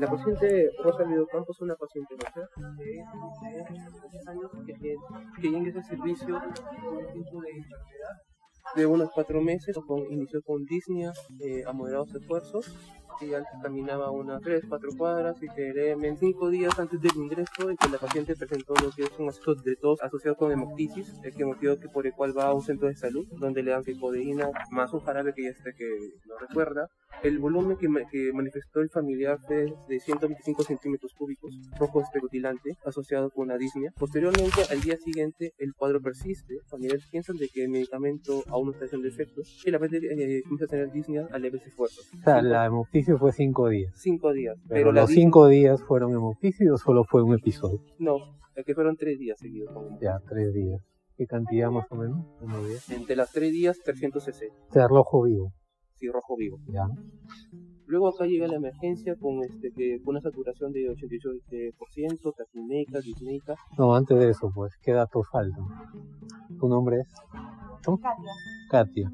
La paciente Rosa Campos es una paciente nuestra de 10 años que ingresa al servicio con un tiempo de enfermedad de unos cuatro meses, con, inició con disnea eh, a moderados esfuerzos, antes caminaba unas tres, cuatro cuadras y que en cinco días antes del ingreso en que la paciente presentó lo que es un aspecto de tos asociado con hemoptisis, el que motivo que por el cual va a un centro de salud donde le dan codeína más un jarabe que ya está que lo recuerda el volumen que, que, manifestó el familiar fue de 125 centímetros cúbicos, rojo especutilante, asociado con una disnea. Posteriormente, al día siguiente, el cuadro persiste. Familiares piensan de que el medicamento aún no está haciendo efecto y la paciente eh, comienza a tener disnea a leves esfuerzos. O sea, la hemoptisis fue cinco días. Cinco días. Pero, los cinco días fueron hemoptisis o solo fue un episodio? No, que fueron tres días seguidos. ya, tres días. ¿Qué cantidad más o menos? Entre las tres días, 300 cc. O sea, rojo vivo rojo vivo. Ya. Luego acá llega la emergencia con este que con una saturación de 88%, taquineica, disneica. No, antes de eso, pues, ¿qué datos faltan? ¿Tu nombre es? Katia. Katia.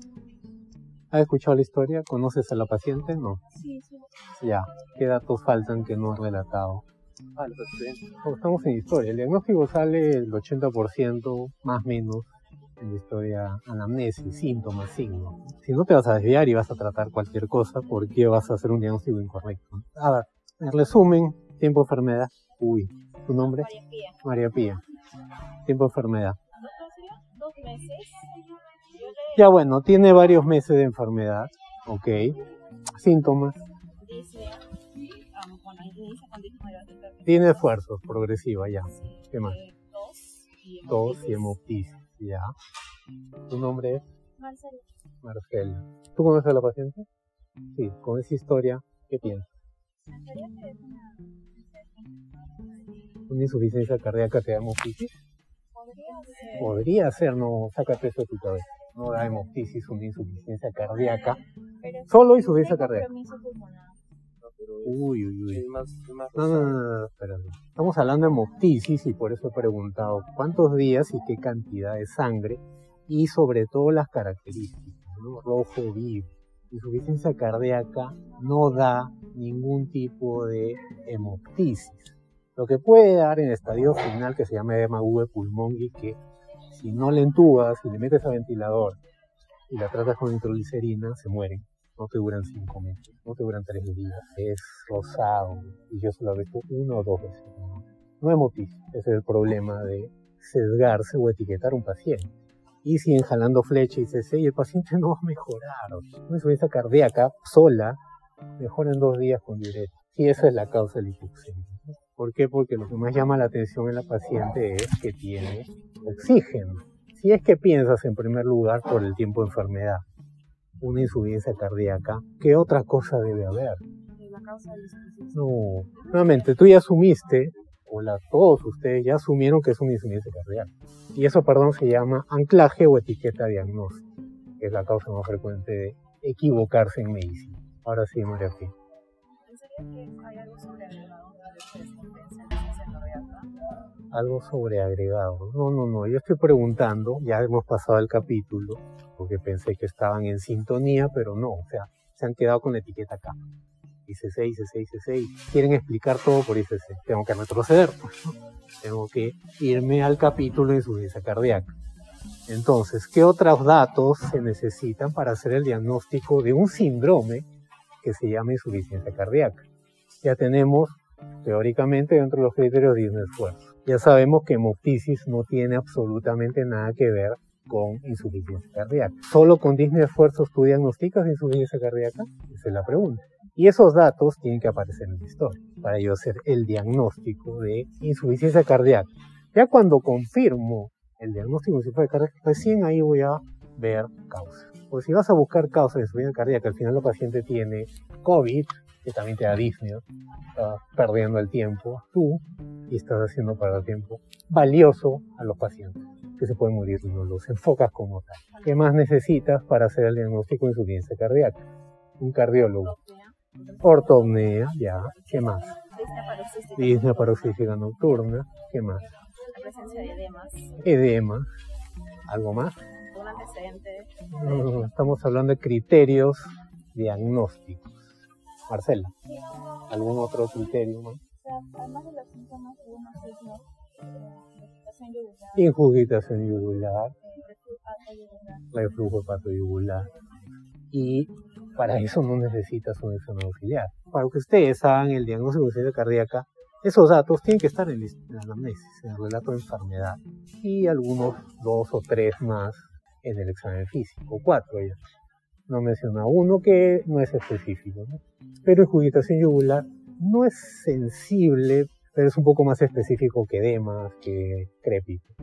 ¿Has escuchado la historia? ¿Conoces a la paciente? No. Sí, sí. Ya. ¿Qué datos faltan que no has relatado? Ah, los antecedentes. estamos en historia. El diagnóstico sale el 80% más o menos en la historia anamnesis, síntomas, signos. Si no te vas a desviar y vas a tratar cualquier cosa, ¿por qué vas a hacer un diagnóstico incorrecto? A ver, en resumen, tiempo de enfermedad. Uy, ¿tu nombre? María Pía. María Pía. Tiempo de enfermedad. Dos meses. Ya bueno, tiene varios meses de enfermedad. Ok. Síntomas. Tiene esfuerzos progresiva ya. ¿Qué más? Tos y hemoptisis. Ya. ¿Tu nombre es? Marcela. Marcela. ¿Tú conoces a la paciente? Sí, con esa historia, ¿qué piensas? ¿Una insuficiencia cardíaca te da hemoptisis? Podría ser. Podría ser, no, sácate eso de tu cabeza. No da hemoptisis, una insuficiencia cardíaca. Solo insuficiencia cardíaca. Uy, uy, uy. no, no, no, Estamos hablando de hemoptisis y por eso he preguntado cuántos días y qué cantidad de sangre y sobre todo las características, Rojo vivo. Insuficiencia cardíaca no da ningún tipo de hemoptisis. Lo que puede dar en el estadio final que se llama edema V pulmón y que si no le entubas, si le metes a ventilador y la tratas con nitroglicerina, se mueren no te duran cinco meses, no te duran tres días, es rosado y yo solo lo visto una o dos veces. No es motivo, ese es el problema de sesgarse o etiquetar a un paciente. Y si jalando flecha y CC y el paciente no va a mejorar, una insuficiencia cardíaca sola mejora en dos días con diurético. Y esa es la causa del hipoxemia. ¿Por qué? Porque lo que más llama la atención en la paciente es que tiene oxígeno. Si es que piensas en primer lugar por el tiempo de enfermedad, una insuficiencia cardíaca, ¿qué otra cosa debe haber? La causa de la No, nuevamente, tú ya asumiste, o la, todos ustedes ya asumieron que es una insuficiencia cardíaca. Y eso, perdón, se llama anclaje o etiqueta diagnóstica, que es la causa más frecuente de equivocarse en medicina. Ahora sí, María P. ¿Pensaría que hay algo sobreagregado Algo sobreagregado. No, no, no. Yo estoy preguntando, ya hemos pasado el capítulo, porque pensé que estaban en sintonía, pero no, o sea, se han quedado con la etiqueta acá. ICC, ICC, ICC, quieren explicar todo por ICC. Tengo que retroceder, pues, tengo que irme al capítulo de insuficiencia cardíaca. Entonces, ¿qué otros datos se necesitan para hacer el diagnóstico de un síndrome que se llama insuficiencia cardíaca? Ya tenemos, teóricamente, dentro de los criterios de esfuerzo. Ya sabemos que hemoptisis no tiene absolutamente nada que ver con insuficiencia cardíaca. ¿Solo con Disney esfuerzos tú diagnosticas insuficiencia cardíaca? Esa es la pregunta. Y esos datos tienen que aparecer en la historia para yo hacer el diagnóstico de insuficiencia cardíaca. Ya cuando confirmo el diagnóstico de insuficiencia cardíaca, recién ahí voy a ver causas. Pues si vas a buscar causas de insuficiencia cardíaca, al final el paciente tiene COVID, que también te da disnea, estás perdiendo el tiempo tú y estás haciendo para el tiempo valioso a los pacientes que se pueden morir, no los enfocas como tal. ¿Qué más necesitas para hacer el diagnóstico de insuficiencia cardíaca? Un cardiólogo. Ortopnea, ya. ¿Qué más? Disnea paroxística nocturna. ¿Qué más? La presencia de edemas. Edema. ¿Algo más? Un antecedente. No, estamos hablando de criterios diagnósticos. Marcela. ¿Algún otro criterio más? O sea, además de los síntomas, algunos signos, Ingurgitación yugular, reflujo hepatoyugular. Y para eso no necesitas un examen auxiliar. Para que ustedes hagan el diagnóstico de insuficiencia cardíaca, esos datos tienen que estar en la anamnesis, en el relato de enfermedad, y algunos dos o tres más en el examen físico, cuatro ya. No menciona uno que no es específico, ¿no? Pero ingurgitación yugular no es sensible, pero es un poco más específico que edemas, que crépito,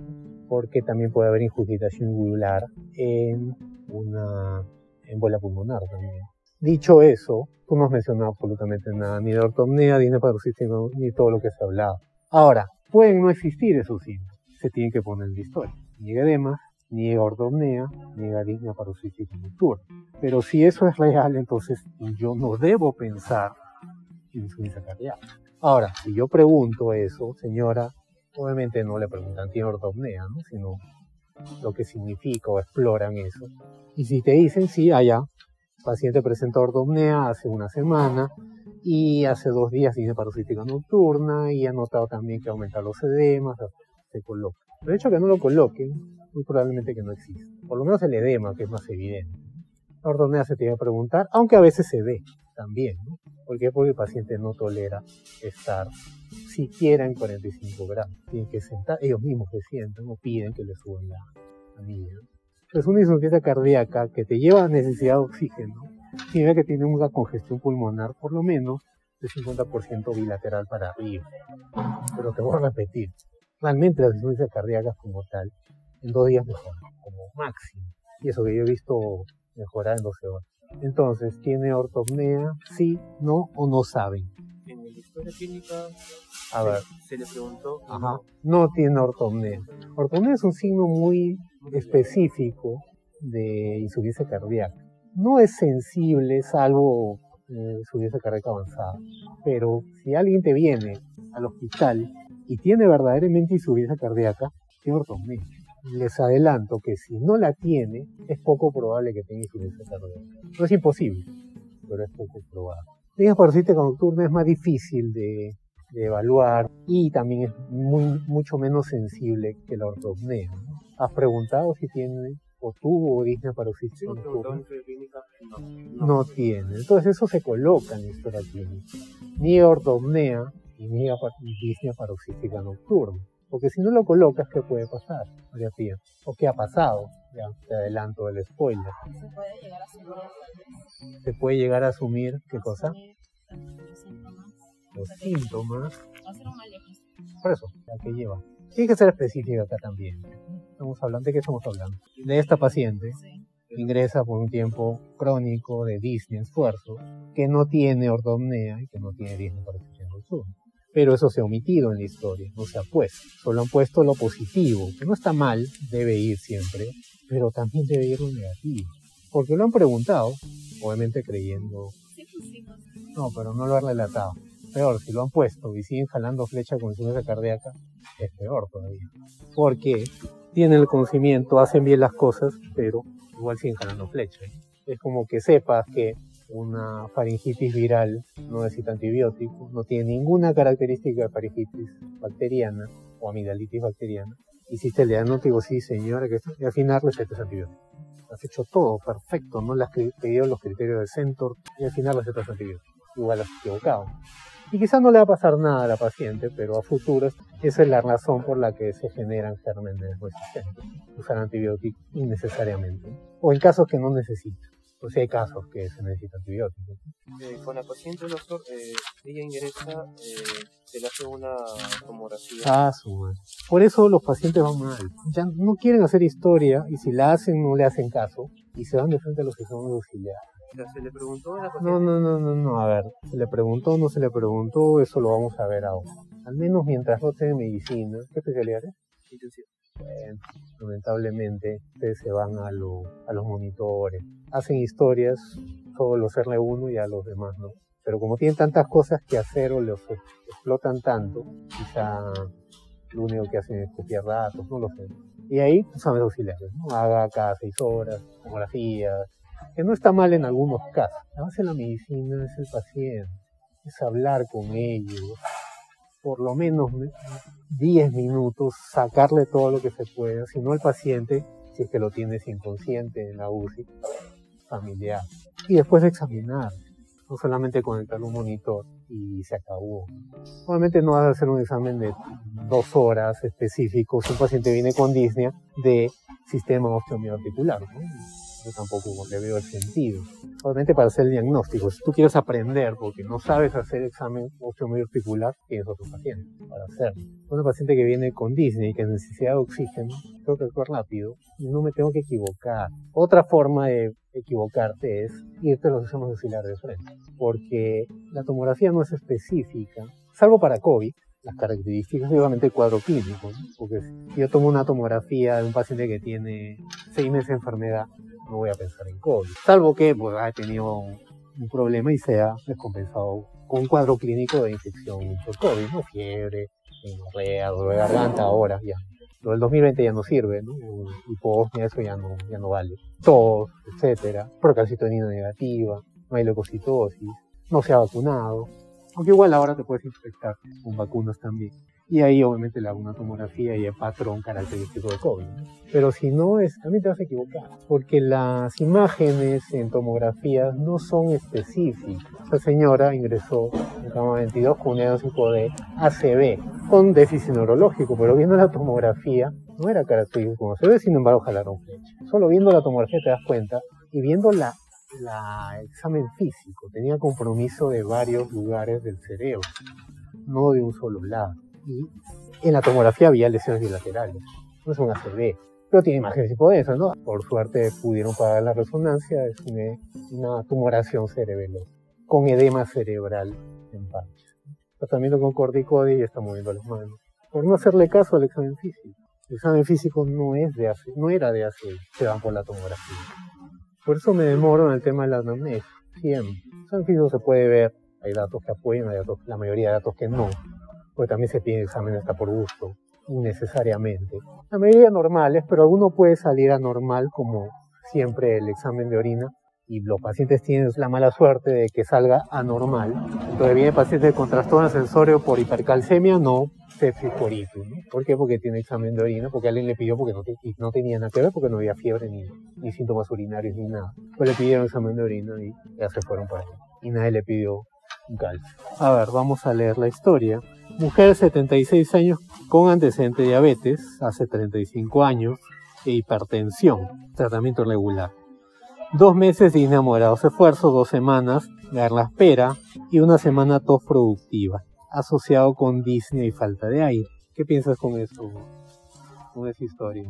porque también puede haber ingurgitación yugular en una embolia pulmonar también. Dicho eso, tú no has mencionado absolutamente nada, ni de ortopnea, ni de paroxístico, ni todo lo que se ha hablado. Ahora, pueden no existir esos signos, se tienen que poner en la historia. Ni edema, ni ortopnea, ni arritmia paroxística nocturna. Pero si eso es real, entonces yo no debo pensar en insuficiencia cardíaca. Ahora, si yo pregunto eso, señora, obviamente no le preguntan tiene ortopnea, ¿no? sino lo que significa o exploran eso. Y si te dicen, sí, allá, paciente presenta ortopnea hace una semana y hace dos días tiene paroxística nocturna y ha notado también que aumenta los edemas, se coloca. De hecho, que no lo coloquen, muy probablemente que no existe. Por lo menos el edema, que es más evidente. La ortopnea se tiene que preguntar, aunque a veces se ve también, ¿no? Porque Porque el paciente no tolera estar siquiera en 45 grados. Tienen que sentar, ellos mismos se sientan o piden que le suban la anilla. Es una insuficiencia cardíaca que te lleva a necesidad de oxígeno. Significa que tiene una congestión pulmonar por lo menos de 50% bilateral para arriba. Pero te voy a repetir, realmente las insuficiencias cardíacas como tal, en dos días mejoran, como máximo. Y eso que yo he visto mejorar en 12 horas. Entonces, ¿tiene ortopnea? Sí, no o no saben. En la historia clínica A ver, se le preguntó Ajá. No tiene ortopnea. Ortopnea es un signo muy específico de insuficiencia cardíaca. No es sensible, salvo eh, insuficiencia cardíaca avanzada. Pero si alguien te viene al hospital y tiene verdaderamente insuficiencia cardíaca, tiene ortopnea. Les adelanto que si no la tiene, es poco probable que tenga insuficiencia cardíaca. No es imposible, pero es poco probable. La paroxística nocturna es más difícil de, de evaluar y también es muy, mucho menos sensible que la ortopnea. ¿no? ¿Has preguntado si tiene o tuvo disnea Sí, paroxística en nocturna? clínica, no. No tiene. Entonces eso se coloca en la historia clínica. Ni ortopnea y ni apa- ni disnea paroxística nocturna. Porque si no lo colocas, ¿qué puede pasar, María Pía? ¿O qué ha pasado? Ya te adelanto el spoiler. Se puede llegar a asumir Se puede llegar a asumir, ¿qué cosa? los síntomas, Los síntomas hacer una diagnóstico. Por eso, la que lleva. Tiene que ser específica acá también. Estamos hablando, ¿de qué estamos hablando? De esta paciente ingresa por un tiempo crónico de disnea esfuerzo, que no tiene ortopnea y que no tiene disnea paroxística nocturna. Pero eso se ha omitido en la historia, no se ha puesto. Solo han puesto lo positivo, que no está mal, debe ir siempre, pero también debe ir lo negativo. Porque lo han preguntado, obviamente creyendo pues no, pero no lo han relatado. Peor, si lo han puesto y siguen jalando flecha con insuficiencia cardíaca, es peor todavía. Porque tienen el conocimiento, hacen bien las cosas, pero igual siguen jalando flecha. Es como que sepas que una faringitis viral no necesita antibióticos, no tiene ninguna característica de faringitis bacteriana o amigdalitis bacteriana. Hiciste el diagnóstico, sí señora, que y al final recetas antibióticos. Has hecho todo perfecto, no le has pedido los criterios del Centor y al final recetas antibióticos. Igual has equivocado. Y quizás no le va a pasar nada a la paciente, pero a futuro esa es la razón por la que se generan gérmenes resistentes. Usar antibióticos innecesariamente. O en casos que no necesitan. Sea, hay casos que se necesita antibióticos. Eh, con la paciente, doctor, eh, ella ingresa, eh, se le hace una tomografía. Ah, su. Por eso los pacientes van mal. Ya no quieren hacer historia y si la hacen no le hacen caso y se van de frente a los que son auxiliares. Se le preguntó a la paciente. No, no, no, no, no. A ver, se le preguntó, no se le preguntó, eso lo vamos a ver ahora. Al menos mientras no esté en medicina. ¿Qué especialidad es? Intensivo. Bueno, lamentablemente ustedes se van a, lo- a los monitores, hacen historias, solo los R1 y a los demás no. Pero como tienen tantas cosas que hacer o los ex- explotan tanto, quizá lo único que hacen es copiar datos, no lo sé. Y ahí son los auxiliares, ¿no? Haga cada seis horas, tomografías, que no está mal en algunos casos. La base de la medicina es el paciente. es hablar con ellos, por lo menos 10 minutos, sacarle todo lo que se pueda, si no el paciente, si es que lo tienes inconsciente en la UCI familiar, y después examinar, no solamente conectar un monitor y se acabó. Obviamente no vas a hacer un examen de dos horas específico si un paciente viene con disnea de sistema osteomioarticular. ¿no? yo tampoco le veo el sentido. Obviamente para hacer el diagnóstico, si tú quieres aprender porque no sabes hacer examen osteomioarticular, tienes otro paciente para hacerlo. Una paciente que viene con Disney que necesita oxígeno, tengo que actuar rápido no me tengo que equivocar. Otra forma de equivocarte es irte a los exámenes auxiliares de frente, porque la tomografía no es específica, salvo para COVID, las características obviamente el cuadro clínico, porque si yo tomo una tomografía de un paciente que tiene seis meses de enfermedad, no voy a pensar en COVID. Salvo que pues, haya tenido un problema y sea descompensado con un cuadro clínico de infección por COVID, ¿no? Fiebre, diarrea, dolor de garganta, ahora ya. Lo del 2020 ya no sirve, ¿no? Hiposmia, eso ya no, ya no vale. Tos, etcétera. Procalcitonina negativa, no hay leucocitosis, no se ha vacunado. Aunque igual ahora te puedes infectar con vacunas también y ahí obviamente le hago una tomografía y el patrón característico de COVID. Pero si no, es, también te vas a equivocar, porque las imágenes en tomografías no son específicas. Esta señora ingresó en cama 22 con un diagnóstico de ACV, con déficit neurológico, pero viendo la tomografía no era característico como ACV, sin embargo jalaron flecha. Solo viendo la tomografía te das cuenta y viendo la examen físico tenía compromiso de varios lugares del cerebro, no de un solo lado y en la tomografía había lesiones bilaterales. No es una ACV, pero tiene imágenes eso, ¿no? Por suerte pudieron pagar la resonancia, es una, tumoración cerebral con edema cerebral en parte. Tratamiento con corticoide y está moviendo las manos. Por no hacerle caso al examen físico. El examen físico no es de hace, no era de hace, se van por la tomografía. Por eso me demoro en el tema de la anamnesis. Siempre. El examen físico se puede ver, hay datos que apoyan, hay datos, la mayoría de datos que no pues también se pide examen hasta por gusto, innecesariamente. La mayoría normales, pero alguno puede salir anormal, como siempre el examen de orina, y los pacientes tienen la mala suerte de que salga anormal. Entonces viene paciente con trastorno sensorio por hipercalcemia, no sepsis por ictus. ¿Por qué? Porque tiene examen de orina, porque alguien le pidió porque no, no tenía nada que ver, porque no había fiebre ni, ni síntomas urinarios ni nada. Pues le pidieron examen de orina y ya se fueron para ahí. Y nadie le pidió un calcio. A ver, vamos a leer la historia. Mujer 76 años con antecedente de diabetes, hace 35 años, e hipertensión, tratamiento regular. Dos meses de inamorados esfuerzos, dos semanas la espera y una semana tos productiva, asociado con disney y falta de aire. ¿Qué piensas con eso, con esa historia?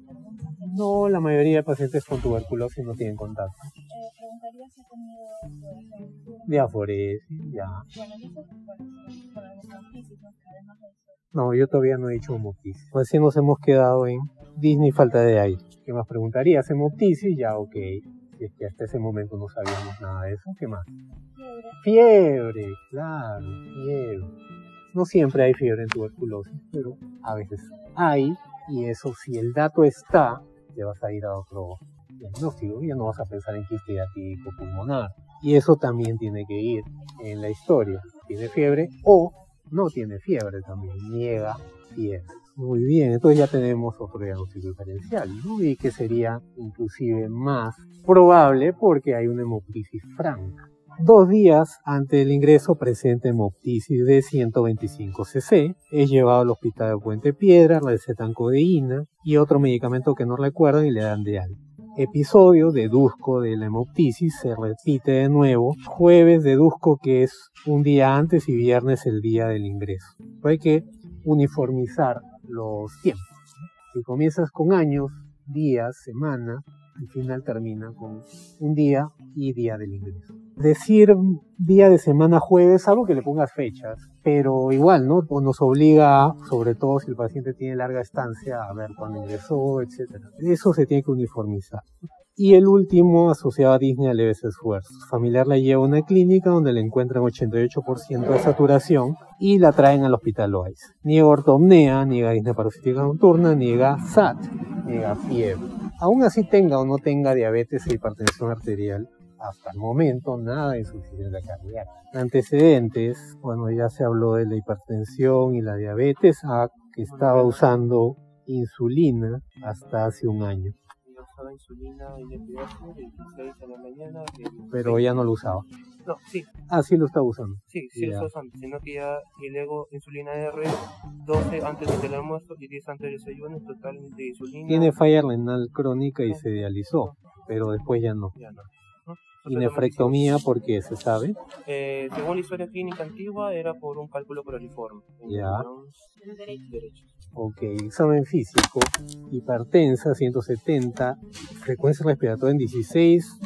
la mayoría de pacientes con tuberculosis no tienen contacto. Diaforesis, ya. No, yo todavía no he hecho hemoptisis. si nos hemos quedado en Disney falta de aire. ¿Qué más preguntarías? Hemoptisis, ya ok. Si es que hasta ese momento no sabíamos nada de eso, ¿qué más? Fiebre. Fiebre, claro, fiebre. No siempre hay fiebre en tuberculosis, pero a veces hay. Y eso, si el dato está, te vas a ir a otro diagnóstico. Ya no vas a pensar en quiste pulmonar. Y eso también tiene que ir en la historia. Tiene fiebre o no tiene fiebre también, niega fiebre. Muy bien, entonces ya tenemos otro diagnóstico diferencial, ¿no? Y que sería inclusive más probable porque hay una hemoptisis franca. Dos días antes del ingreso presenta hemoptisis de 125 cc, es llevado al hospital de Puente Piedra, recetan codeína y otro medicamento que no recuerdan y le dan de alta episodio, deduzco de la hemoptisis, se repite de nuevo. Jueves deduzco que es un día antes y viernes el día del ingreso. Hay que uniformizar los tiempos. Si comienzas con años, días, semana, al final termina con un día y día del ingreso. decir día de semana jueves, algo que le pongas fechas, pero igual, ¿no? Nos obliga, sobre todo si el paciente tiene larga estancia, a ver cuándo ingresó, etc. Eso se tiene que uniformizar. Y el último, asociado a Disney a leves esfuerzos. Familiar la lleva a una clínica donde le encuentran 88% de saturación y la traen al hospital OIS. Niega ortopnea, niega disney parasitica nocturna, niega SAT, niega fiebre. Aún así tenga o no tenga diabetes e hipertensión arterial, hasta el momento nada de insuficiencia cardíaca. Antecedentes, bueno, ya se habló de la hipertensión y la diabetes, a que estaba usando insulina hasta hace un año. Insulina la mañana. Pero ya no lo usaba. No, sí. Ah, sí lo está usando. Sí, sí lo está usando, sino que ya y luego insulina R 12 antes del almuerzo y 10 antes del desayuno, total de insulina. Tiene falla renal crónica y se dializó, pero después ya no. Ya no. ¿Y nefrectomía por qué se sabe? Eh, según la historia clínica antigua, era por un cálculo coliforme. Ya. Derecho. Ok, examen físico, hipertensa 170, frecuencia respiratoria en 16,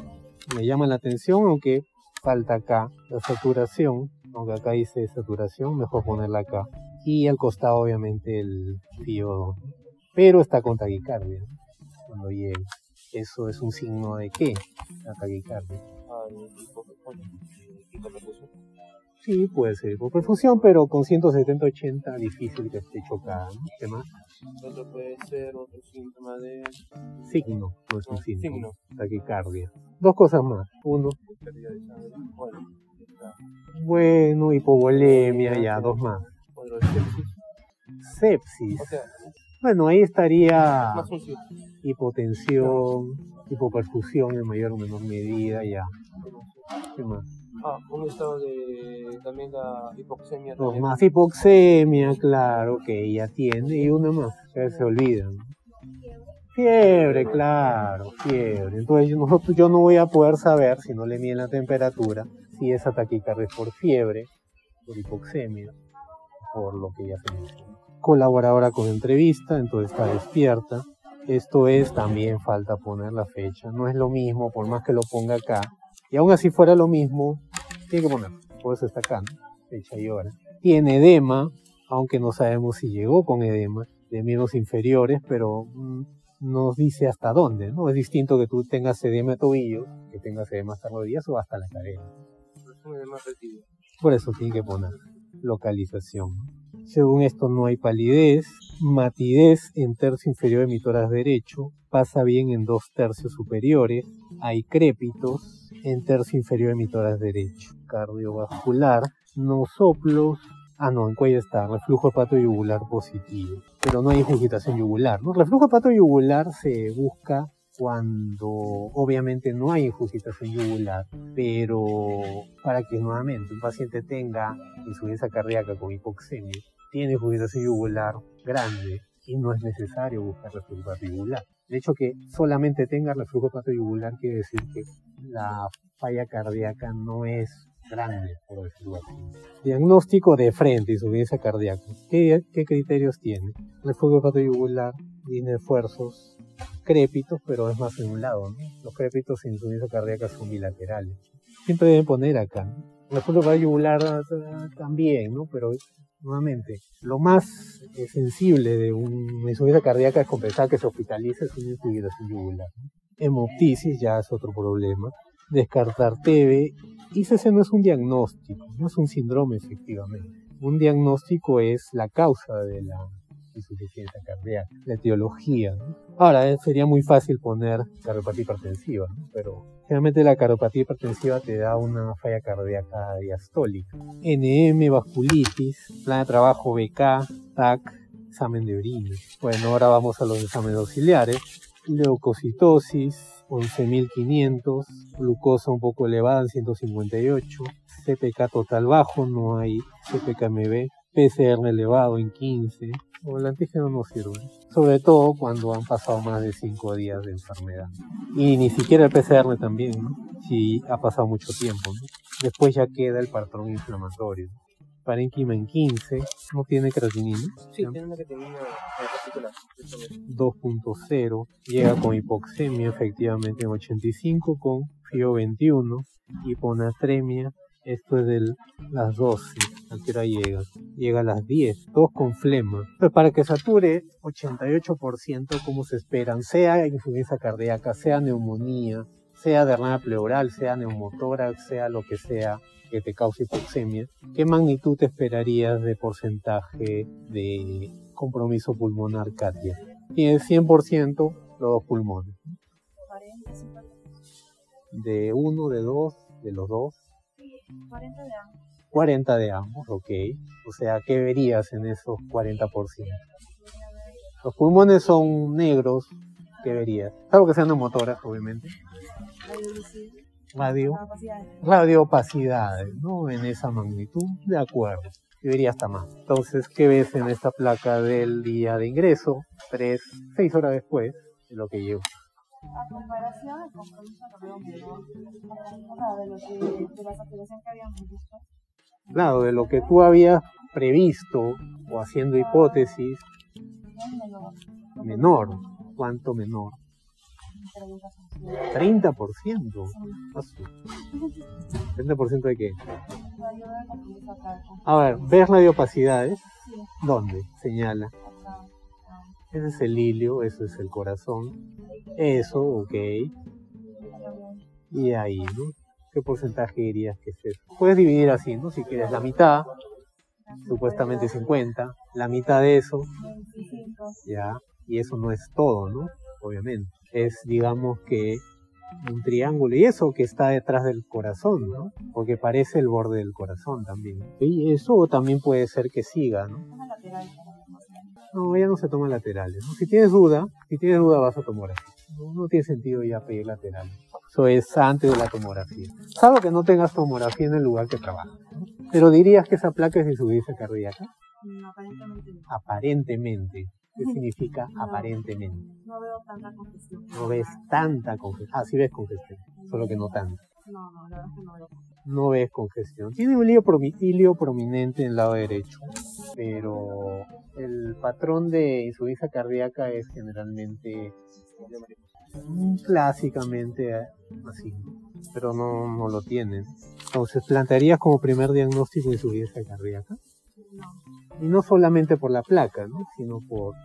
me llama la atención, aunque falta acá la saturación, aunque acá dice saturación, mejor ponerla acá. Y al costado obviamente el FIO2, pero está con taquicardia cuando llegue. ¿Eso es un signo de qué? La taquicardia. Ah, Sí, puede ser hipoperfusión, pero con 170-80 difícil que esté chocada. ¿Qué más? Otro puede ser otro síntoma de... Signo, no es un síntoma. Signo. Taquicardia. Dos cosas más. Uno. Bueno, hipovolemia, ya, dos más. Sepsis. Bueno, ahí estaría hipotensión, hipoperfusión en mayor o menor medida, ya. ¿Qué más? Ah, un estado de también la hipoxemia. También. más hipoxemia, claro, que ella tiene, y una más, se olvidan. Fiebre, claro, fiebre. Entonces yo, nosotros, yo no voy a poder saber, si no le miden la temperatura, si esa taquicardia es por fiebre, por hipoxemia, por lo que ya se mencionó. Colaboradora con entrevista, entonces está despierta. Esto es, también falta poner la fecha. No es lo mismo, por más que lo ponga acá. Y aún así fuera lo mismo, tiene que poner. Por eso está acá, ¿no? fecha y hora. Tiene edema, aunque no sabemos si llegó con edema, de miembros inferiores, pero mm, nos dice hasta dónde, ¿no? Es distinto que tú tengas edema de tobillo, que tengas edema hasta rodillas o hasta la cadera. Por eso tiene que poner localización. Según esto no hay palidez, matidez en tercio inferior de mi derecho, pasa bien en dos tercios superiores, hay crépitos en tercio inferior de mi derecho, cardiovascular, no soplos, ah no, en cuello está, reflujo hepatoyugular positivo, pero no hay ingurgitación yugular, ¿no? Reflujo hepatoyugular se busca cuando obviamente no hay ingurgitación yugular, pero para que nuevamente un paciente tenga insuficiencia cardíaca con hipoxemia, tiene ingurgitación yugular grande y no es necesario buscar reflujo hepatoyugular. De hecho, que solamente tenga reflujo hepatoyugular quiere decir que la falla cardíaca no es grande, por decirlo así. Diagnóstico de frente, insuficiencia cardíaca. ¿Qué, qué criterios tiene? Reflujo hepatoyugular, tiene esfuerzos, crépitos, pero es más en un lado. ¿no? Los crépitos en insuficiencia cardíaca son bilaterales. Siempre deben poner acá. ¿no? Reflujo hepatoyugular eh, también, ¿no? Pero nuevamente, lo más eh, sensible de una insuficiencia cardíaca es compensar que se hospitalice sin insuficiencia yugular. Hemoptisis ya es otro problema. Descartar TB. ICC no es un diagnóstico, no es un síndrome efectivamente. Un diagnóstico es la causa de la insuficiencia cardíaca, la etiología. ¿no? Ahora, eh, sería muy fácil poner cardiopatía hipertensiva, ¿no? pero generalmente la cardiopatía hipertensiva te da una falla cardíaca diastólica. NM, vasculitis, plan de trabajo BK, TAC, examen de orina. Bueno, ahora vamos a los exámenes auxiliares. Leucocitosis, 11.500, glucosa un poco elevada en 158, CPK total bajo, no hay CPKMB, PCR elevado en 15, o el antígeno no sirve, sobre todo cuando han pasado más de 5 días de enfermedad. Y ni siquiera el PCR también, ¿no? si ha pasado mucho tiempo. ¿no? Después ya queda el patrón inflamatorio. parénquima en 15, no tiene creatinina. Sí, tiene una creatinina eh, particular. eso es. 2.0, llega con hipoxemia efectivamente en 85 con FIO 21, hiponatremia, esto es de las 12, ¿a qué hora llega? Llega a las 10, todos con flema. Pues para que sature 88% como se esperan, sea insuficiencia cardíaca, sea neumonía, sea derrama pleural, sea neumotórax, sea lo que sea que te cause hipoxemia, ¿qué magnitud te esperarías de porcentaje de compromiso pulmonar, Katia? Tienes 100% los dos pulmones. 40, 50, De uno, de dos, de los dos. 40 de ambos. 40 de ambos, ok. O sea, ¿qué verías en esos 40%? Los pulmones son negros, ¿qué verías? Salvo que sean neumotórax, obviamente. Radio, capacidades. radiopacidades, ¿no? En esa magnitud, de acuerdo. Yo diría hasta más. Entonces, ¿qué ves en esta placa del día de ingreso? Tres, seis horas después de lo que llevo. A comparación, el compromiso lo veo menor. O sea, de, lo que, de la saturación que habíamos visto. Claro, de lo que tú habías previsto o haciendo hipótesis, Es menor. menor. ¿Cuánto menor? Pero nunca se 30%. Ah, su- ¿30% de qué? A ver, ¿ves radiopacidades? Sí, ¿Dónde? Señala. Ese es el hilio, eso es el corazón. Eso, ok. Y ahí, ¿no? ¿Qué porcentaje dirías que es eso? Puedes dividir así, ¿no? Si quieres la mitad, supuestamente 50, la mitad de eso, 25. ya. Y eso no es todo, ¿no? Obviamente. Es, digamos que, un triángulo. Y eso que está detrás del corazón, ¿no? Porque parece el borde del corazón también. Y eso también puede ser que siga, ¿no? No, ya no se toman laterales. ¿no? Si tienes duda, si tienes duda vas a tomografía. No, no tiene sentido ya pedir laterales. Eso es antes de la tomografía. Salvo que no tengas tomografía en el lugar que trabajas. ¿no? Pero dirías que esa placa es insuficiencia cardíaca. Mm, Aparentemente no. Aparentemente. ¿Qué significa No. aparentemente? No veo tanta congestión. No ves tanta congestión. Ah, sí ves congestión, solo que no tanta. No, no, la verdad es que no veo. No ves congestión. Tiene un hilio, promi- hilio prominente en el lado derecho, pero el patrón de insuficiencia cardíaca es generalmente mm, clásicamente así, pero no, no lo tienen. Entonces, plantearías como primer diagnóstico insuficiencia cardíaca, y no solamente por la placa, ¿no? sino por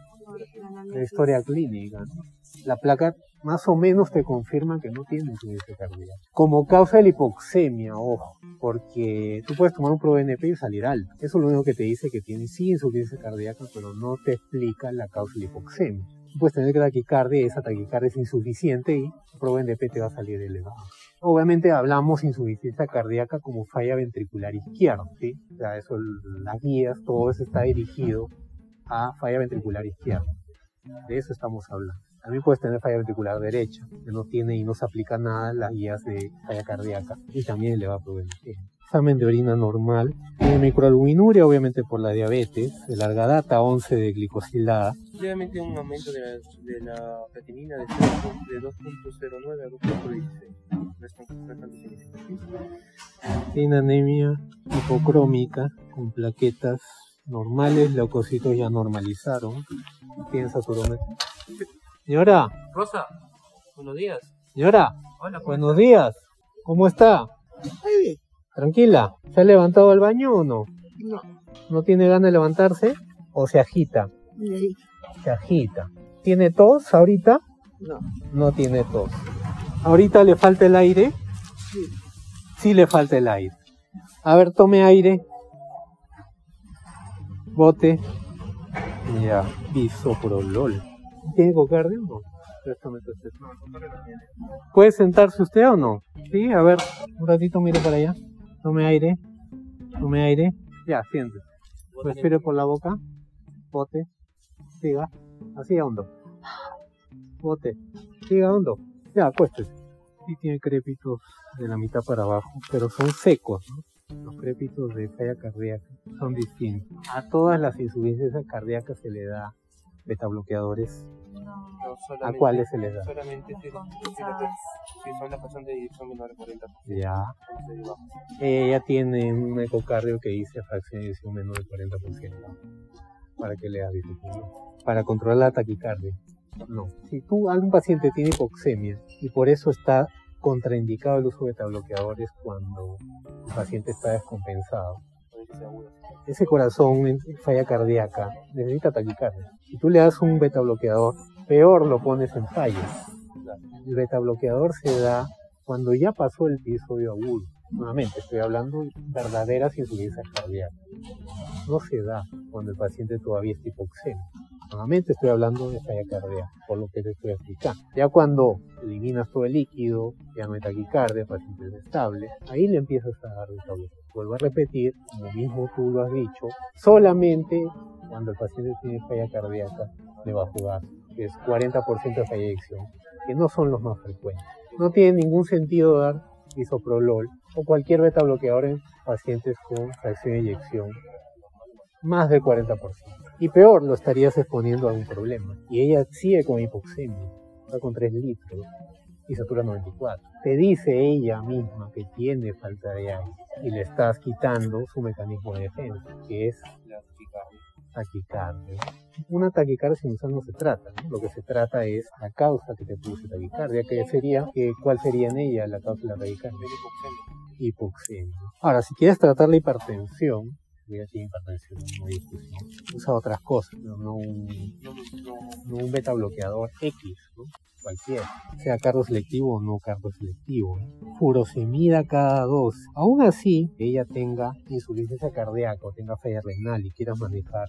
la historia clínica. ¿no? La placa más o menos te confirma que no tiene insuficiencia cardíaca. Como causa de la hipoxemia, ojo, porque tú puedes tomar un ProNP y salir alto. Eso es lo único que te dice que tiene sí insuficiencia cardíaca, pero no te explica la causa de la hipoxemia. Tú puedes tener taquicardia esa taquicardia es insuficiente y tu ProNP te va a salir elevado. Obviamente hablamos insuficiencia cardíaca como falla ventricular izquierda, ¿sí? O sea, eso, las guías, todo eso está dirigido a falla ventricular izquierda. De eso estamos hablando. También puedes tener falla ventricular derecha, que no tiene y no se aplica nada las guías de falla cardíaca y también le va a proveer. Examen de orina normal, tiene microalbuminuria obviamente por la diabetes, de larga data 11 de glicosilada, Levemente un aumento de la, de la creatinina de 0 de 2.09 a 2.16. No es tan- no es tan significativo. tiene anemia hipocrómica con plaquetas normales, leucocitos ya normalizaron, tiene saturómetro. Señora, Rosa, buenos días. señora, Hola, ¿cómo buenos días, ¿cómo está? Tranquila, ¿se ha levantado al baño o no? No, ¿No tiene ganas de levantarse? ¿O se agita? sí, Se agita. ¿Tiene tos ahorita? no, No tiene tos. ¿Ahorita le falta el aire? sí, Sí le falta el aire. A ver, tome aire. Bote. Ya, bisoprolol. ¿Tiene cocardia o no? Préstame tu este. ¿Puede sentarse usted o no? Sí, a ver, un ratito mire para allá. Tome aire. Tome aire. Ya, siéntese. Respire por la boca. Bote. Siga. Así a hondo. Bote. Siga hondo. Ya, acuéstese. Sí tiene crépitos de la mitad para abajo, pero son secos. Los crépitos de falla cardíaca son distintos. A todas las insuficiencias cardíacas se le da beta bloqueadores. No. solamente, cuáles se les da? Solamente si, son la persona de dirección menor de 40%. Ya. entonces, bajo. Ella tiene un ecocardio que dice fracción de eyección menor del 40%. ¿Para qué le dificultad? Para controlar la taquicardia. No. Si tú, algún paciente tiene hipoxemia y por eso está contraindicado el uso de betabloqueadores cuando el paciente está descompensado, que aguda. ese corazón en falla cardíaca necesita taquicardia. Si tú le das un beta bloqueador, peor lo pones en falla. El beta bloqueador se da cuando ya pasó el episodio agudo. Nuevamente, estoy hablando de verdaderas insuficiencias cardíacas. No se da cuando el paciente todavía está hipoxémico. Nuevamente estoy hablando de falla cardíaca, por lo que te estoy explicando. Ya cuando eliminas todo el líquido, ya no hay taquicardia, el paciente es estable, ahí le empiezas a dar bloqueador. Vuelvo a repetir, como mismo tú lo has dicho, solamente cuando el paciente tiene falla cardíaca le va a jugar, que es 40% de falla de eyección, que no son los más frecuentes. No tiene ningún sentido dar isoprolol o cualquier beta bloqueador en pacientes con fracción de eyección más del 40%. Y peor, lo estarías exponiendo a un problema. Y ella sigue con hipoxemia, está con 3 litros y satura 94. Te dice ella misma que tiene falta de aire y le estás quitando su mecanismo de defensa, que es taquicardia. Una taquicardia sinusal no se trata, ¿no? lo que se trata es la causa que te produce taquicardia, que sería, que, ¿cuál sería en ella la causa de la taquicardia? Hipoxemia. Hipoxemia. Ahora, si quieres tratar la hipertensión, ella tiene hipertensión, no discusión, usa otras cosas, no, no un, beta bloqueador X, ¿no? cualquiera, sea cardio selectivo o no cardio selectivo. Furosemida cada dos. Aún así, ella tenga insuficiencia cardíaca o tenga falla renal y quieras manejar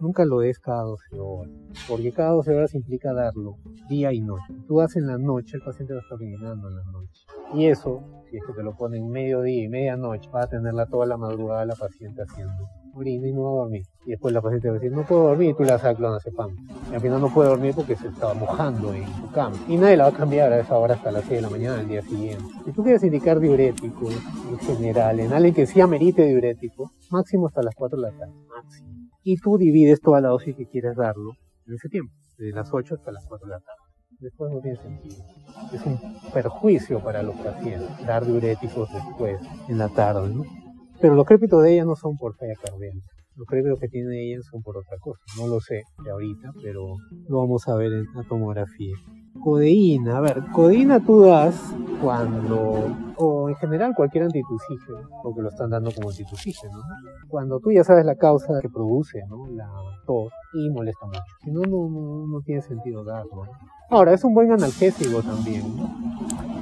nunca lo des cada 12 horas, porque cada 12 horas implica darlo día y noche. Tú das en la noche, el paciente va a estar orinando en la noche. Y eso, si es que te lo ponen mediodía y medianoche, va a tenerla toda la madrugada la paciente haciendo y no va a dormir. Y después la paciente va a decir, no puedo dormir, y tú le das a clonazepam. Y al final no puede dormir porque se estaba mojando en su cama. Y nadie la va a cambiar a esa hora hasta las 6 de la mañana del día siguiente. Si tú quieres indicar diurético en general, en alguien que sí amerite diurético, máximo hasta las 4 de la tarde. Máximo. Y tú divides toda la dosis que quieres darlo en ese tiempo, desde las 8 hasta las 4 de la tarde. Después no tiene sentido. Es un perjuicio para los pacientes dar diuréticos después, en la tarde, ¿no? Pero los crépitos de ella no son por falla cardíaca. Los crépitos que tiene ella son por otra cosa. No lo sé de ahorita, pero lo vamos a ver en la tomografía. Codeína, a ver, codeína tú das cuando, o en general cualquier antitusígeno, porque lo están dando como antitusígeno, ¿no? cuando tú ya sabes la causa que produce ¿no? la tos y molesta mucho. Si no, no, no, no tiene sentido darlo. Ahora, es un buen analgésico también, ¿no?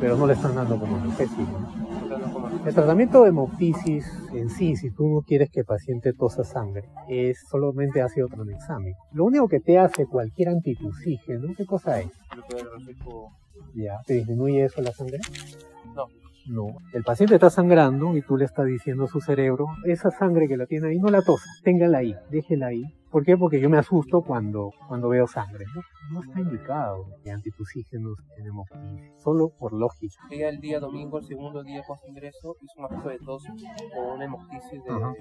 pero no le están dando como analgésico. ¿no? El tratamiento de hemoptisis en sí, si tú no quieres que el paciente tosa sangre, es solamente ácido tranexámico. Lo único que te hace cualquier antitusígeno, ¿qué cosa es? ¿Ya? ¿Te disminuye eso la sangre? No. No. El paciente está sangrando y tú le estás diciendo a su cerebro, esa sangre que la tiene ahí, no la tosa, téngala ahí, déjela ahí. ¿Por qué? Porque yo me asusto cuando, cuando veo sangre. No, no está indicado que antitusígenos en hemoptisis, solo por lógica. Ella el día domingo, el segundo día post ingreso, hizo un acto de tos con una hemoptisis de Ajá.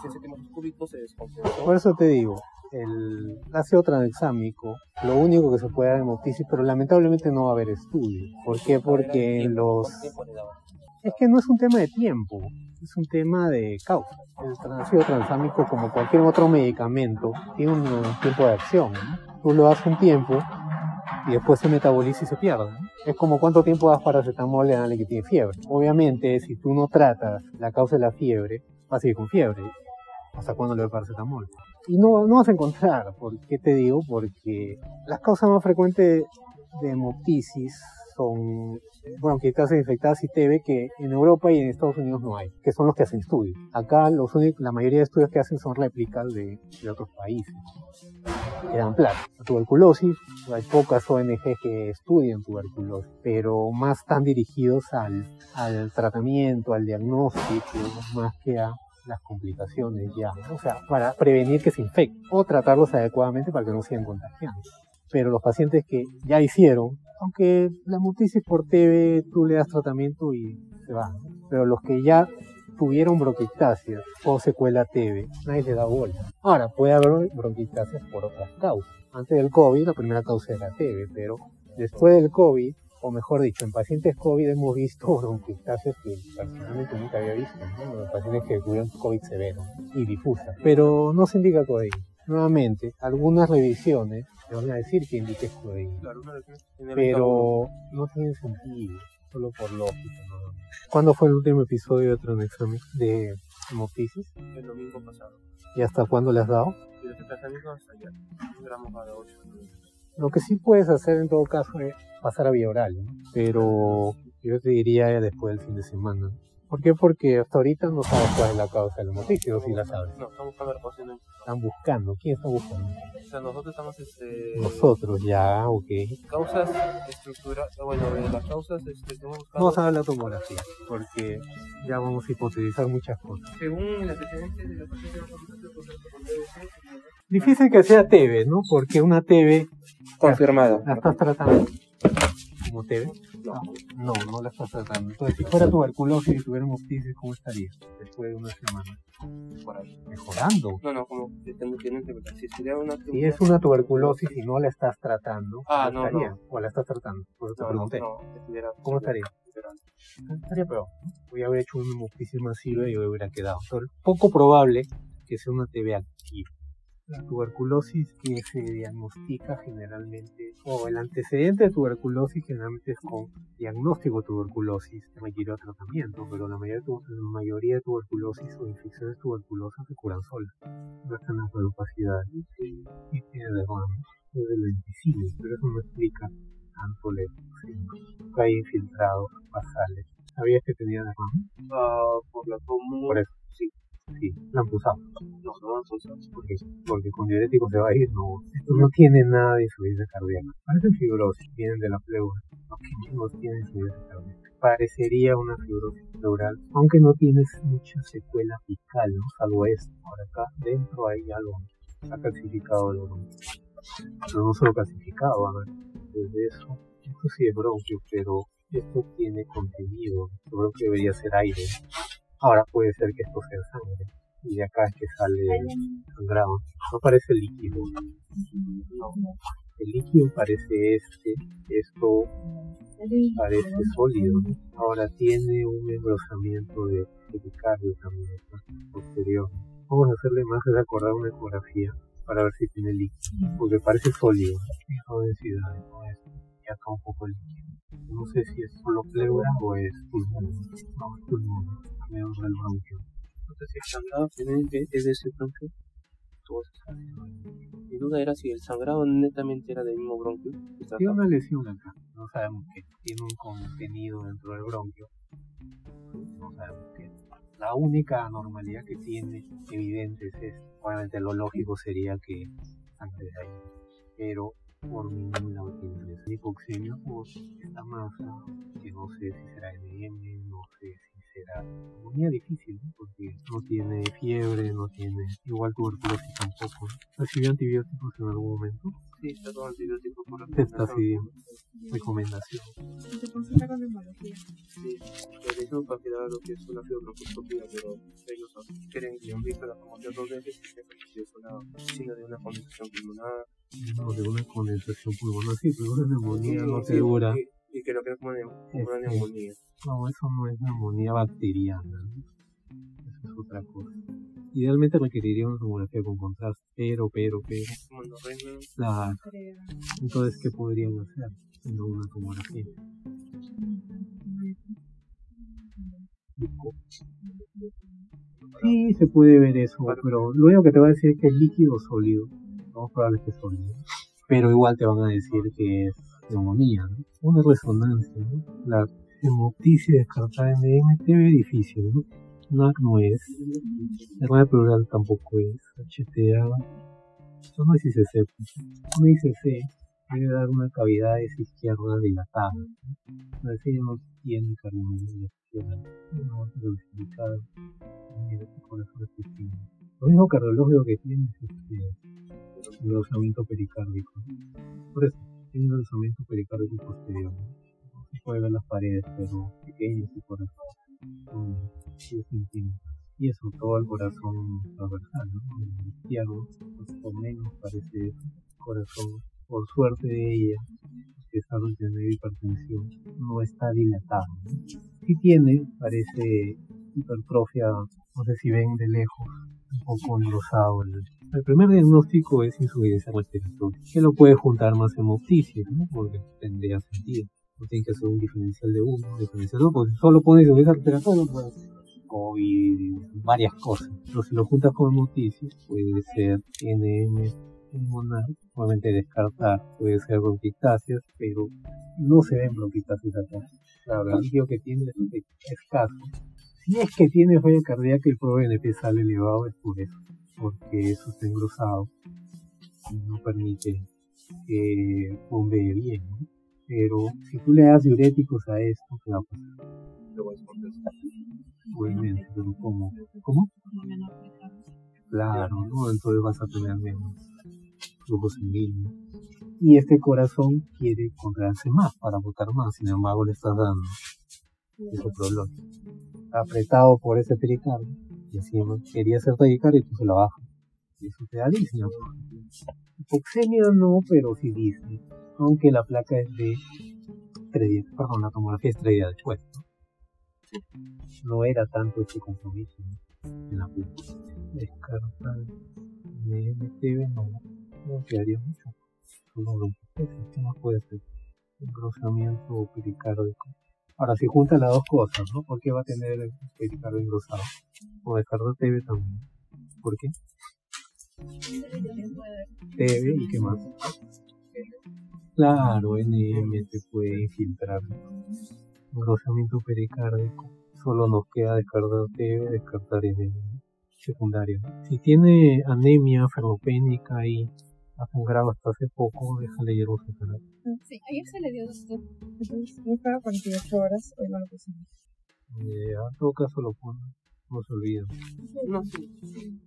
100 centímetros cúbicos, se descompensó. Por eso te digo, el ácido tranexámico, lo único que se puede dar en hemoptisis, pero lamentablemente no va a haber estudio. ¿Por qué? Porque ¿Cuánto los... Es que no es un tema de tiempo, es un tema de causa. El ácido tranexámico, como cualquier otro medicamento, tiene un tiempo de acción. Tú lo das un tiempo y después se metaboliza y se pierde. Es como cuánto tiempo das paracetamol a alguien que tiene fiebre. Obviamente, si tú no tratas la causa de la fiebre, vas a seguir con fiebre. ¿Hasta cuándo le doy paracetamol? Y no, no vas a encontrar. ¿Por qué te digo? Porque las causas más frecuentes de hemoptisis son bronquiectasis infectadas y TB que en Europa y en Estados Unidos no hay, que son los que hacen estudios. Acá los únicos, la mayoría de estudios que hacen son réplicas de, de otros países que dan plata. La tuberculosis, hay pocas ONG que estudian tuberculosis, pero más están dirigidos al, al tratamiento, al diagnóstico, más que a las complicaciones ya. O sea, para prevenir que se infecten o tratarlos adecuadamente para que no sigan contagiando. Pero los pacientes que ya hicieron, aunque la mutitis por TB tú le das tratamiento y se va, pero los que ya tuvieron bronquiectasias o secuela TV, nadie le da bola. Ahora, puede haber bronquiectasias por otras causas. Antes del COVID, la primera causa era TV, pero después del COVID, o mejor dicho, en pacientes COVID hemos visto bronquiectasias que personalmente nunca había visto, ¿no? En pacientes que tuvieron COVID severo y difusa. Pero no se indica codeína. Nuevamente, algunas revisiones te van a decir que indiques codeína, Claro, general pero no tiene sentido, solo por lógica. ¿no? ¿Cuándo fue el último episodio de Tranexamen de hemoptisis? el domingo pasado. ¿Y hasta cuándo le has dado? Y este tratamiento hasta ayer. Un gramo cada 8 minutos. Lo que sí puedes hacer en todo caso es pasar a vía oral, ¿no? pero yo te diría después del fin de semana. ¿Por qué? Porque hasta ahorita no sabes cuál es la causa del hemoptisis, o si la sabes. No, estamos buscando la. Están buscando, ¿quién está buscando? O sea, nosotros estamos, este... Nosotros, ya, ok. Causas estructurales, bueno, de las causas este, que hemos buscado... Vamos a ver la tomografía, porque ya vamos a hipotetizar muchas cosas. Según el antecedente de la paciente. Difícil que sea TB, ¿no? Porque una TB Confirmada. la estás tratando como TB. No, no la estás tratando. Entonces, si fuera tuberculosis y tuviera hemoptisis, ¿cómo estaría? Después de una semana. Ahí. Mejorando. No, no, como Si sería una... Si es una tuberculosis y no la estás tratando, Ah, ¿cómo no, estaría? no. O la estás tratando, por eso te No, no, pregunté. no, estuviera... ¿Cómo estaría? Estaría peor. Voy a haber hecho una hemoptisis masiva y hubiera quedado. Pero poco probable que sea una TB activa. La tuberculosis que se diagnostica generalmente, o el antecedente de tuberculosis generalmente es con diagnóstico de tuberculosis que requiere tratamiento, pero la mayoría, de tu- la mayoría de tuberculosis o infecciones tuberculosas se curan solas. No están las capacidades y tiene derrames desde el 25, pero eso no explica tanto infección. Hay infiltrados basales. ¿Sabías que tenía derrames? Ah, por la común... Por eso. Sí. La han pulsado. No, no porque, porque con diurético se va a ir, no, esto no tiene nada de insuficiencia cardíaca. Parecen fibrosis, vienen de la pleura, lo que no tiene insuficiencia cardíaca. Parecería una fibrosis pleural, aunque no tienes mucha secuela apical, ¿no? Salvo esto. Ahora acá dentro hay algo, está calcificado el bronquio. Pero no solo calcificado, a ver, desde eso, esto sí es bronquio, pero esto tiene contenido, yo creo que debería ser aire. Ahora puede ser que esto sea sangre, y de acá es que sale sangrado. No parece líquido. No. El líquido parece este, esto parece sólido. Ahora tiene un engrosamiento de pericardio también, ¿no? posterior. Vamos a hacerle más es acordar una ecografía para ver si tiene líquido, porque parece sólido. Esto. Acá un poco líquido. No sé si es solo pleura o es pulmón. No, es pulmón. Veo el bronquio. No sé si el sangrado finalmente es de ese bronquio. Todo se sabe. Mi duda era si el sangrado netamente era del mismo bronquio. Tiene una lesión acá, no sabemos qué. Tiene un contenido dentro del bronquio. No sabemos qué. La única anormalidad que tiene evidente es esto. Obviamente lo lógico sería que sangre de ahí. Pero por lado tiene eso. Hipoxemia por esta masa, que no sé si será NM, no sé si será neumonía difícil, ¿no? porque no tiene fiebre, no tiene igual tuberculosis tampoco. ¿Recibió antibióticos en algún momento? Sí, está todo antibiótico por Te está pidiendo recomendación. Se consulta con neumología. Sí, le hicimos para lo que es una fibrobronquioscopía, pero ellos creen que han visto la promoción dos veces y que es una signo de una condensación pulmonar. No, de una condensación pulmonar, sí, pero una neumonía no Sí, te dura. Y, y que lo como una, como una Este, neumonía. No, eso no es neumonía bacteriana. Eso es otra cosa. Idealmente requeriría una tomografía con contraste, pero, pero, pero. Monorrea, La, Creo. entonces, ¿qué podrían hacer? No una tomografía. Sí, se puede ver eso, pero lo único que te va a decir es que es líquido o sólido. Vamos a probar que es sólido. Pero igual te van a decir que es ¿no? Una resonancia, ¿no? La hemoptisis descartada en DMT es difícil, ¿no? NAC no es. Hermana pleural tampoco es. HTA. Esto no ICC. Un ICC debe dar una cavidad izquierda dilatada. ¿no? Veces no tiene izquierda. No pequeño. Lo único cardiológico que tiene es este engrosamiento pericárdico. Por eso, tiene un engrosamiento pericárdico posterior. ¿no? Se puede ver las paredes, pero por eso. Mm, sí, sí, entiendo. Y eso todo el corazón transversal, ¿no? El izquierdo, más o menos parece. Corazón, por suerte de ella, que está tener hipertensión, no está dilatado. Sí tiene, parece hipertrofia, no sé si ven de lejos, un poco engrosado. El, el primer diagnóstico es insuficiencia respiratoria, que lo puede juntar más hemoptisis, ¿no? Porque tendría sentido. No tiene que hacer un diferencial de uno, un diferencial de dos, porque solo pones insuficiencia respiratoria, pues COVID, varias cosas. Pero si lo juntas con hemoptisis, puede ser NM pulmonar, obviamente descartar, puede ser bronquictasias, pero no se ven bronquictasias acá. Claro, el líquido que tiene es escaso. Si es que tiene falla cardíaca y el ProBNP sale elevado, es por eso, porque eso está engrosado y no permite que bombee bien. ¿no? Pero si tú le das diuréticos a esto, ¿qué va a pasar? Obviamente, pero ¿cómo? ¿Cómo? Claro, ¿no? Entonces vas a tener menos flujo sanguíneo. Y este corazón quiere contraerse más para botar más, sin embargo le estás dando ese problema. Está apretado por ese pericardio y encima quería hacer taquicardia tú se la bajas. Y eso te da disnea. Hipoxemia no, pero sí disnea. Aunque la placa es de tres días, perdón, la tomografía es días después. ¿no? no era tanto este compromiso ¿no? en la placa. Descartar MTV no, no quedaría mucho. Solo bronquitis, ¿qué más puede ser? Engrosamiento pericárdico. Ahora, si junta las dos cosas, ¿no? ¿Por qué va a tener el pericardio engrosado? O descartar TV también. ¿Por qué? TV y qué más. Claro, NM te puede infiltrar. Engrosamiento pericárdico. Solo nos queda descartar TV, descartar NM secundario. Si tiene anemia ferropénica y hace un grado hasta hace poco, déjale hierbas secundarias. Sí, ayer se le dio doctor. Entonces, no estaba 48 horas, hoy no lo pusimos. Eh, en todo caso lo ponen, no se olviden. No, sí.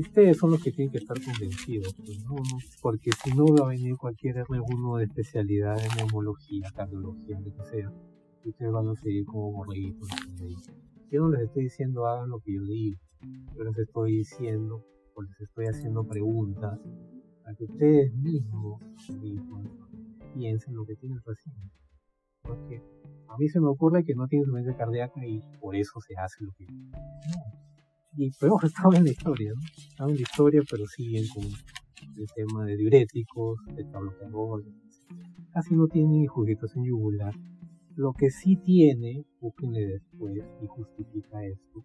Ustedes son los que tienen que estar convencidos, pues, ¿no? Porque si no va a venir cualquier R1 de especialidad en neumología, cardiología, lo que sea. Y ustedes van a seguir como borreguitos. Yo no les estoy diciendo hagan lo que yo digo. Yo les estoy diciendo o les estoy haciendo preguntas para que ustedes mismos, mismos piensen lo que tienen paciente. Porque a mí se me ocurre que no tiene insuficiencia cardíaca y por eso se hace lo que no. Y peor estaba en la historia, ¿no? Estaba en la historia, pero siguen con el tema de diuréticos, de bloqueadores. Casi no tiene juguetitos yugular. Lo que sí tiene, búsquenle después y justifica esto.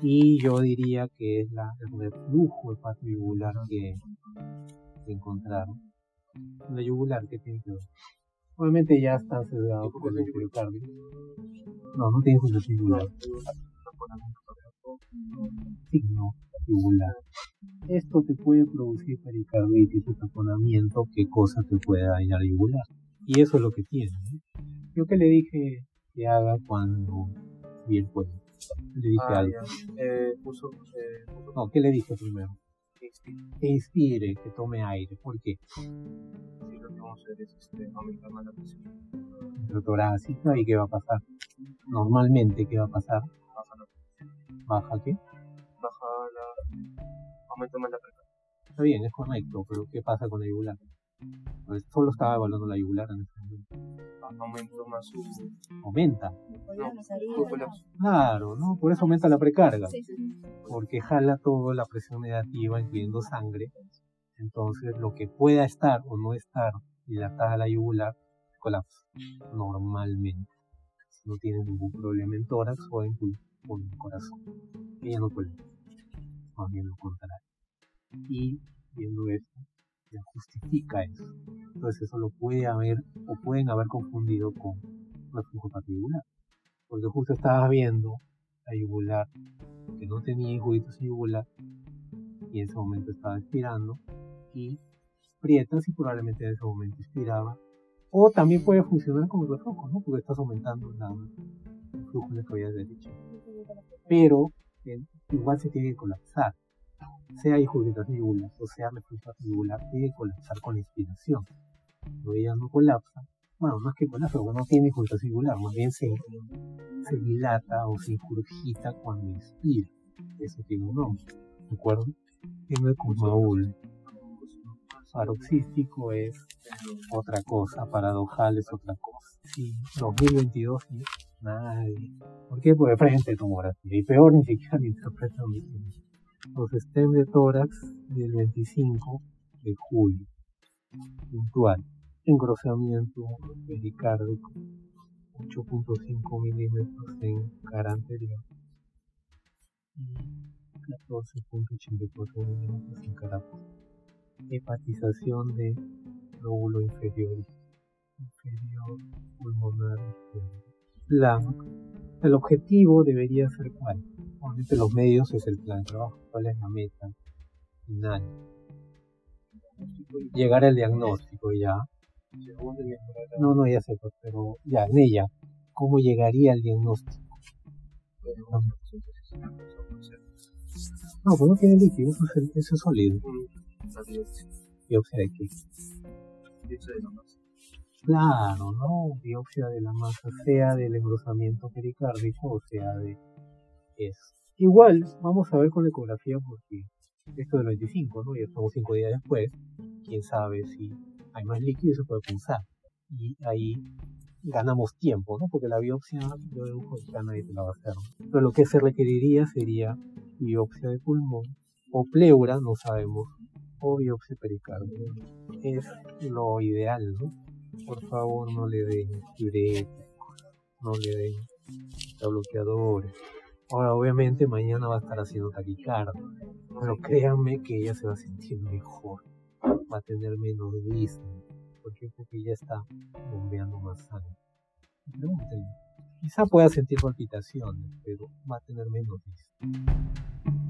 Y yo diría que es la, el reflujo hepatoyugular que, que encontraron. La yugular, ¿qué tiene que ver? Obviamente ya está sesgado por el pericardio. No, no tiene función yugular. Signo yugular. Esto te puede producir pericarditis o taponamiento, qué cosa te puede dañar yugular. Y eso es lo que tiene. Yo que le dije que haga cuando vi el cuello. Le dije Ah, algo. Eh, puso, eh, puso No, ¿qué le dije primero? Que inspire, que tome aire. ¿Por qué? Sí, lo que vamos a hacer es este, aumentar más la presión. Intratorácica, ¿y qué va a pasar? Normalmente, ¿qué va a pasar? Baja, la, ¿Baja qué? baja la, aumenta más la presión. Está bien, es correcto, pero ¿qué pasa con la yugular? Pues solo estaba evaluando la yugular en este momento. Aumento más su, Aumenta. Colapso. Claro, ¿no? Por eso aumenta la precarga. Sí, sí. Porque jala toda la presión negativa, incluyendo sangre. Entonces, lo que pueda estar o no estar dilatada la yugular, colapsa. Normalmente. Si no tiene ningún problema en tórax o en, o en el corazón. Ella no colapsa. Más bien lo contrario. Y viendo esto, justifica eso. Entonces eso lo puede haber o pueden haber confundido con reflujo patiyular. Porque justo estabas viendo la yugular que no tenía juguitos en yugular y en ese momento estaba expirando y aprietas y probablemente en ese momento expiraba. O también puede funcionar como reflujo, ¿no? Porque estás aumentando la, el flujo en la derecha. Pero eh, igual se tiene que colapsar. Sea irritación yugular o sea yugular, tiene que colapsar con la inspiración. Cuando ella no colapsa, bueno, más que colapso, porque no tiene circular, más bien se, se dilata o se ingurgita cuando inspira. Eso tiene un nombre, ¿de acuerdo? Tiene el Kumaul. Paroxístico es otra cosa, paradojal es otra cosa. Sí, 2022 nadie. ¿Por qué? Porque frente tomografía. Y peor, ni siquiera lo interpretan bien. Los STEM de tórax del 25 de julio. Puntual. Engrosamiento pericárdico. 8.5 milímetros en cara anterior. Y 14.84 milímetros en cara Hepatización de lóbulo inferior. Inferior pulmonar inferior el objetivo debería ser cuál. Obviamente los medios es el plan de trabajo, cuál es la meta final. Llegar al diagnóstico ya. No, no, ya sé, pues, pero ya, en ella, ¿cómo llegaría al diagnóstico? No, pues no tiene líquido, eso es, eso es sólido. Biopsia de qué? Claro, ¿no? Biopsia de la masa, sea del engrosamiento pericárdico o sea de es Igual, vamos a ver con la ecografía porque esto del 25, ¿no? Ya estamos cinco días después, quién sabe si hay más líquido y se puede pensar. Y ahí ganamos tiempo, ¿no? Porque la biopsia, yo dedujo que nadie te la va a hacer. Pero lo que se requeriría sería biopsia de pulmón o pleura, no sabemos, o biopsia pericárdica. Es lo ideal, ¿no? Por favor no le den diuréticos, no le den bloqueadores. Ahora obviamente mañana va a estar haciendo taquicardia, pero créanme que ella se va a sentir mejor, va a tener menos vista, porque porque ya está bombeando más sangre. Quizá pueda sentir palpitaciones, pero va a tener menos vista.